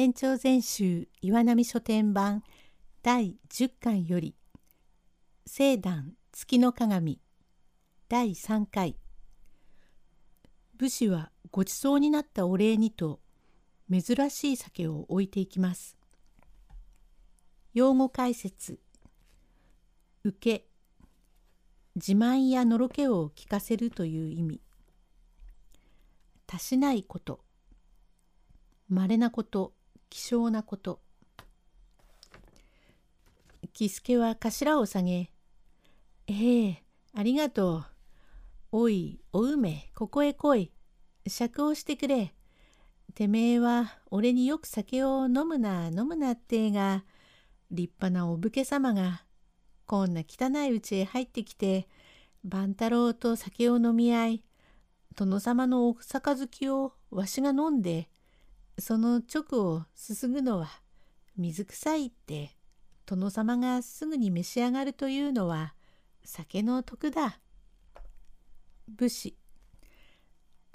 延長全集岩波書店版第10巻より聖壇月の鏡第3回。武士はごちそうになったお礼にと珍しい酒を置いていきます。用語解説。受け自慢やのろけを聞かせるという意味。たしないこと。稀なこと。希少なこと喜助は頭を下げ「ええありがとう。おいお梅ここへ来い。酌をしてくれ。てめえは俺によく酒を飲むな飲むなってが立派なお武家様がこんな汚いうちへ入ってきて万太郎と酒を飲み合い殿様のお杯をわしが飲んでその直をすすぐのは水臭いって殿様がすぐに召し上がるというのは酒の徳だ。武士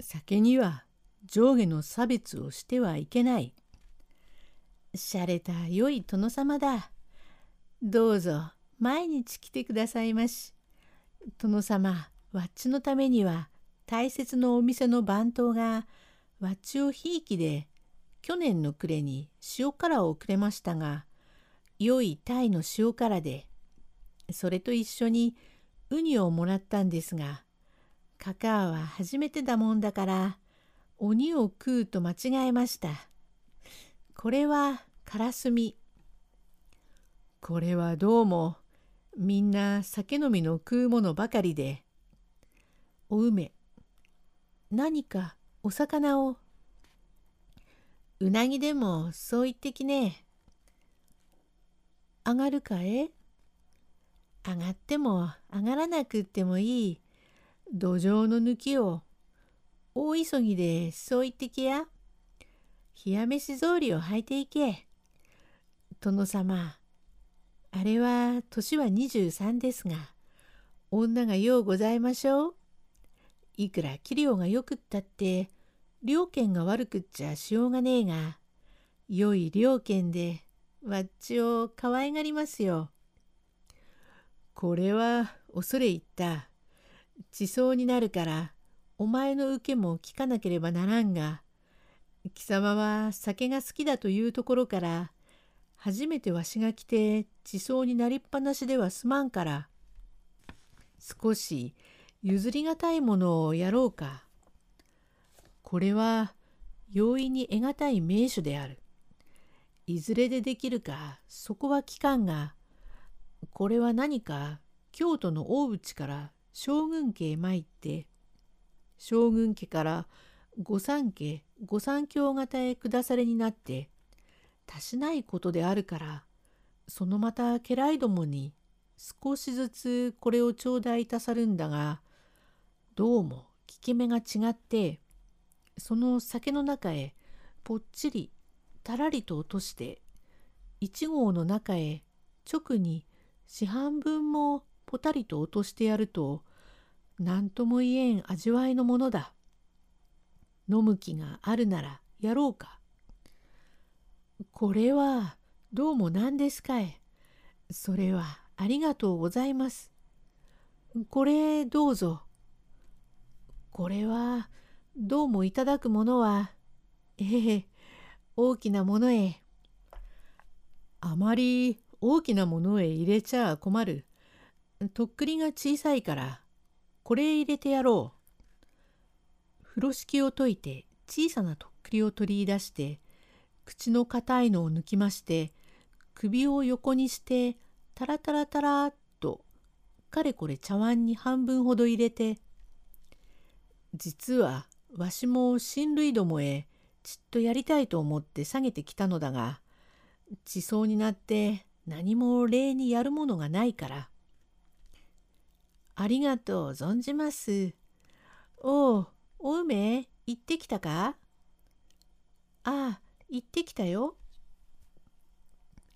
酒には上下の差別をしてはいけない。しゃれた良い殿様だ。どうぞ毎日来てくださいまし。殿様、わっちのためには大切なお店の番頭がわっちをひいきで去年の暮れに塩辛をくれましたが良い鯛の塩辛でそれと一緒にウニをもらったんですがカカアは初めてだもんだから鬼を食うと間違えました。これはカラスミ。これはどうもみんな酒飲みの食うものばかりで。お梅何かお魚をうなぎでもそう言ってきね上がるかえ上がっても上がらなくってもいい。土壌の抜きを大急ぎでそう言ってきや。冷や飯草履を履いていけ。殿様、あれは年は23ですが、女がようございましょう。いくら器量がよくったって、両権が悪くっちゃしようがねえが、良い両権でわっちを可愛がりますよ。これは恐れ入った。地層になるからお前の受けも聞かなければならんが貴様は酒が好きだというところから初めてわしが来て地層になりっぱなしではすまんから少し譲りがたいものをやろうか。これは容易に得難い名手である。いずれでできるかそこは聞かんが、これは何か京都の大内から将軍家へ参って将軍家から御三家御三教方へ下されになってたしないことであるからそのまた家来どもに少しずつこれを頂戴いたさるんだがどうも効き目が違ってその酒の中へぽっちりたらりと落として一合の中へ直に四半分もぽたりと落としてやると何とも言えん味わいのものだ。飲む気があるならやろうか。これはどうも何ですかい。それはありがとうございます。これどうぞ。これはどうもいただくものは、ええ、大きなものへ。あまり大きなものへ入れちゃ困る。とっくりが小さいからこれ入れてやろう。風呂敷を解いて小さなとっくりを取り出して口の硬いのを抜きまして首を横にしてタラタラタラっとかれこれ茶碗に半分ほど入れて実はわしも親類どもへちっとやりたいと思って下げてきたのだが地層になって何も礼にやるものがないからありがとう存じます。おう、お梅、行ってきたか？ああ、行ってきたよ。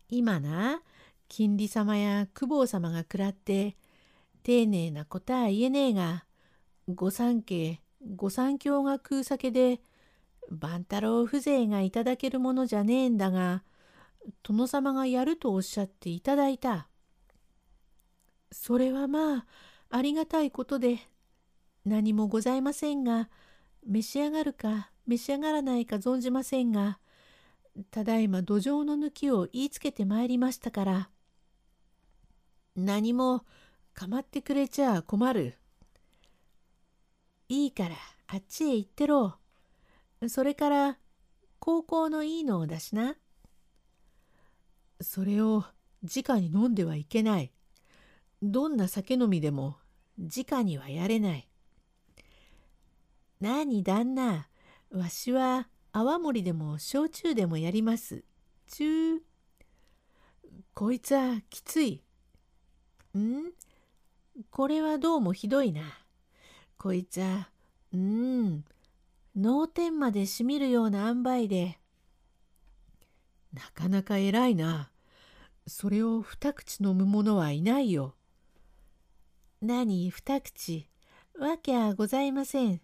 今な、金利様や久保様が食らって、丁寧なことは言えねえが、御三家、御三教が食う酒で、万太郎風情がいただけるものじゃねえんだが、殿様がやるとおっしゃっていただいた。それはまあ、ありがたいことで、何もございませんが、召し上がるか召し上がらないか存じませんが、ただいま土壌の抜きを言いつけてまいりましたから、何も構ってくれちゃ困る。いいからあっちへ行ってろ。それから高校のいいのを出しな。それを直に飲んではいけない。どんな酒飲みでも直にはやれない。なに旦那、わしは泡盛でも焼酎でもやります。ちゅう。こいつはきつい。ん？これはどうもひどいな。こいつは、うん、脳天までしみるような塩梅で。なかなか偉いな。それを二口飲む者はいないよ。何二口？わけはございません。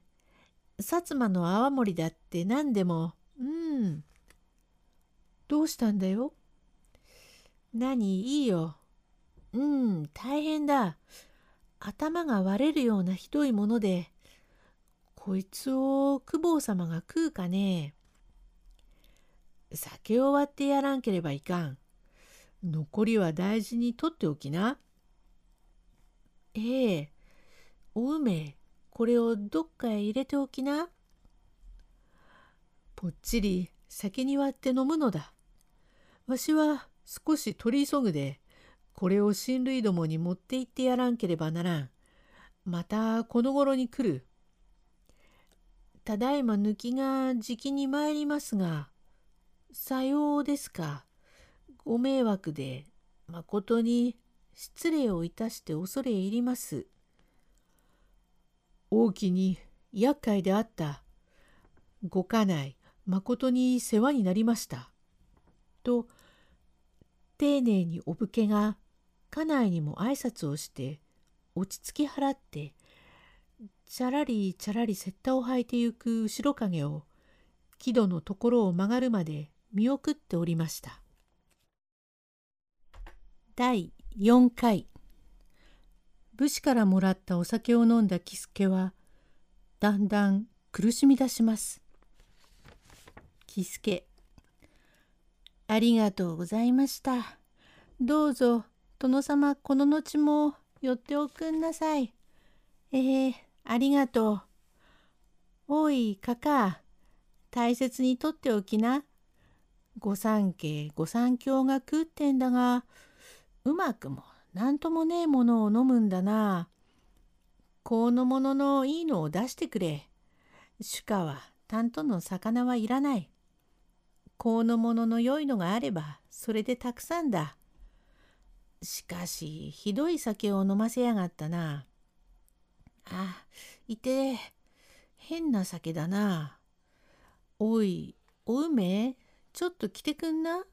薩摩の泡盛だって何でも、うん。どうしたんだよ？何？いいよ。うん、大変だ。頭が割れるようなひどいもので、こいつを公方様が食うかね酒を割ってやらんければいかん。残りは大事に取っておきな。ええ、お梅、これをどっかへ入れておきな。ぽっちり酒に割って飲むのだ。わしは少し取り急ぐで、これを親類どもに持って行ってやらんければならん。またこの頃に来る。ただいま抜きがじきに参りますが、さようですか。ご迷惑で、まことに失礼をいたして恐れ入ります。大きに厄介であった。ご家内、まことに世話になりました。と、丁寧にお武家が家内にも挨拶をして落ち着き払ってちゃらりちゃらり雪駄を履いてゆく後ろ影を木戸のところを曲がるまで見送っておりました。第4回武士からもらったお酒を飲んだ喜助はだんだん苦しみ出します。喜助ありがとうございました。どうぞ殿様この後も寄っておくんなさい。えー、ありがとう。おい、かか、大切にとっておきな。御三家、御三教が食ってんだが、うまくもなんともねえものを飲むんだな。このもののいいのを出してくれ。主家は担当の魚はいらない。このものの良いのがあれば、それでたくさんだ。しかし、ひどい酒を飲ませやがったな。あ、いて、変な酒だな。おい、お梅、ちょっと来てくんな。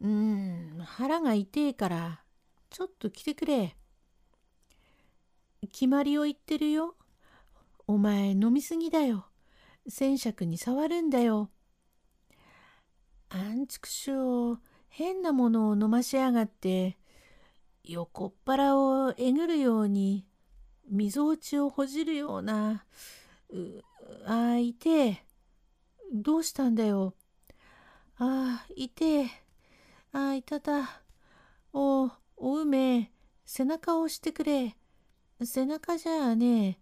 うん、腹が痛えから、ちょっと来てくれ。決まりを言ってるよ。お前飲みすぎだよ。戦尺に触るんだよ。アンチクショー。変なものを飲ましやがって横っ腹をえぐるようにみぞおちをほじるようなうあいてどうしたんだよ。あいてあいたたおお梅背中を押してくれ。背中じゃあね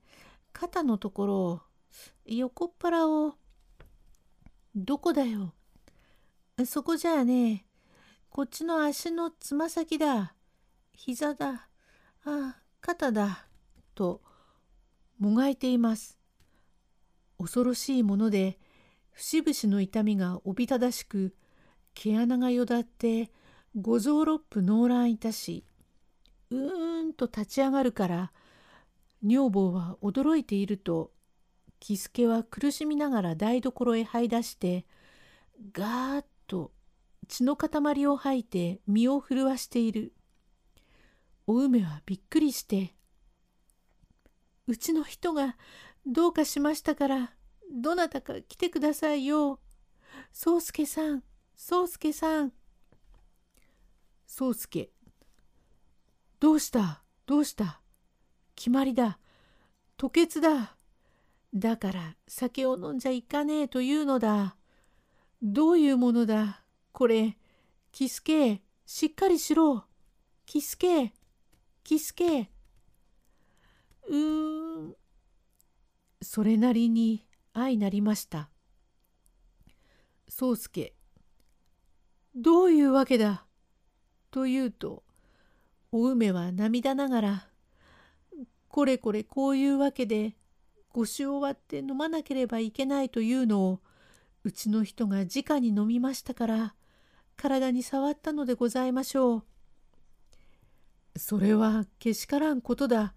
肩のところ横っ腹をどこだよ。そこじゃあねこっちの足のつま先だ。膝だ。ああ、肩だ。と、もがいています。恐ろしいもので、節々の痛みがおびただしく、毛穴がよだって、五臓六腑脳乱いたし、うーんと立ち上がるから、女房は驚いていると、喜助は苦しみながら台所へ這い出して、ガーッ血の塊を吐いて身を震わしている。お梅はびっくりして、うちの人がどうかしましたからどなたか来てくださいよ。宗介さん、宗介さん。宗介。どうした？どうした？決まりだ。吐血だ。だから酒を飲んじゃいかねえというのだ。どういうものだ？これ。キスケ、しっかりしろ。キスケ、キスケ。うーん。それなりに相なりました。宗介。どういうわけだ？と言うと、お梅は涙ながら、これこれこういうわけで、ご酒を割って飲まなければいけないというのを、うちの人が直に飲みましたから、体に触ったのでございましょう。それはけしからんことだ。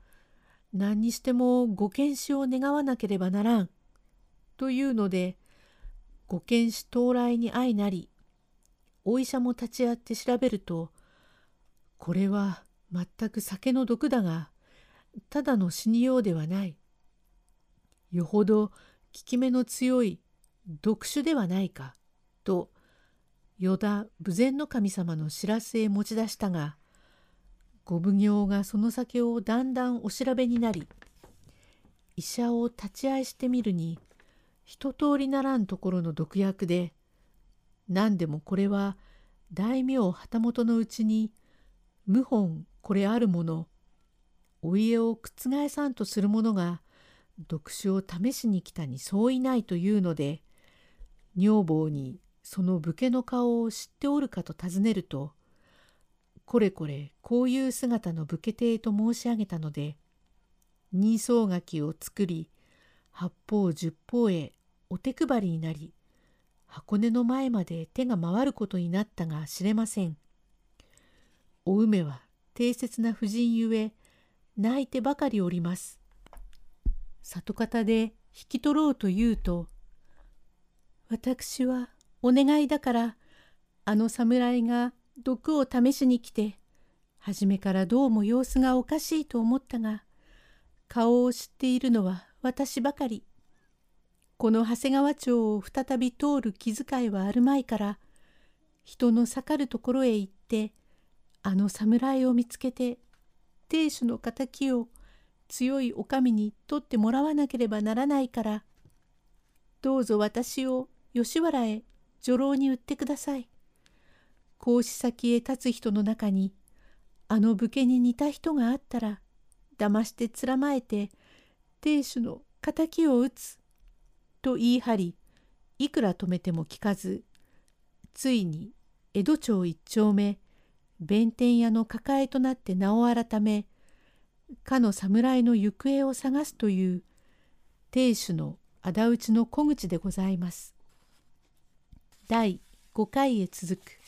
何にしてもご検死を願わなければならん。というので、ご検死到来に相なり、お医者も立ち会って調べると、これは全く酒の毒だが、ただの死にようではない。よほど効き目の強い毒酒ではないか、と、依田豊前の神様の知らせへ持ち出したが、ご奉行がその酒をだんだんお調べになり、医者を立ち会いしてみるに、一通りならんところの毒薬で、何でもこれは大名旗本のうちに謀反これあるものお家を覆さんとする者が読書を試しに来たにそういないというので女房にその武家の顔を知っておるかと尋ねるとこれこれこういう姿の武家邸と申し上げたので人相書きを作り八方十方へお手配りになり箱根の前まで手が回ることになったが知れません。お梅は定切な婦人ゆえ泣いてばかりおります。里方で引き取ろうと言うと「私はお願いだからあの侍が毒を試しに来て初めからどうも様子がおかしいと思ったが顔を知っているのは私ばかり。この長谷川町を再び通る気遣いはあるまいから人の盛るところへ行ってあの侍を見つけて亭主の敵を強いお上に取ってもらわなければならないからどうぞ私を吉原へ女郎に売ってください。格子先へ立つ人の中にあの武家に似た人があったら騙してつらまえて亭主の敵を討つと言い張りいくら止めても聞かずついに江戸町一丁目弁天屋の抱えとなって名を改めかの侍の行方を探すという亭主の仇討ちの小口でございます。第5回へ続く。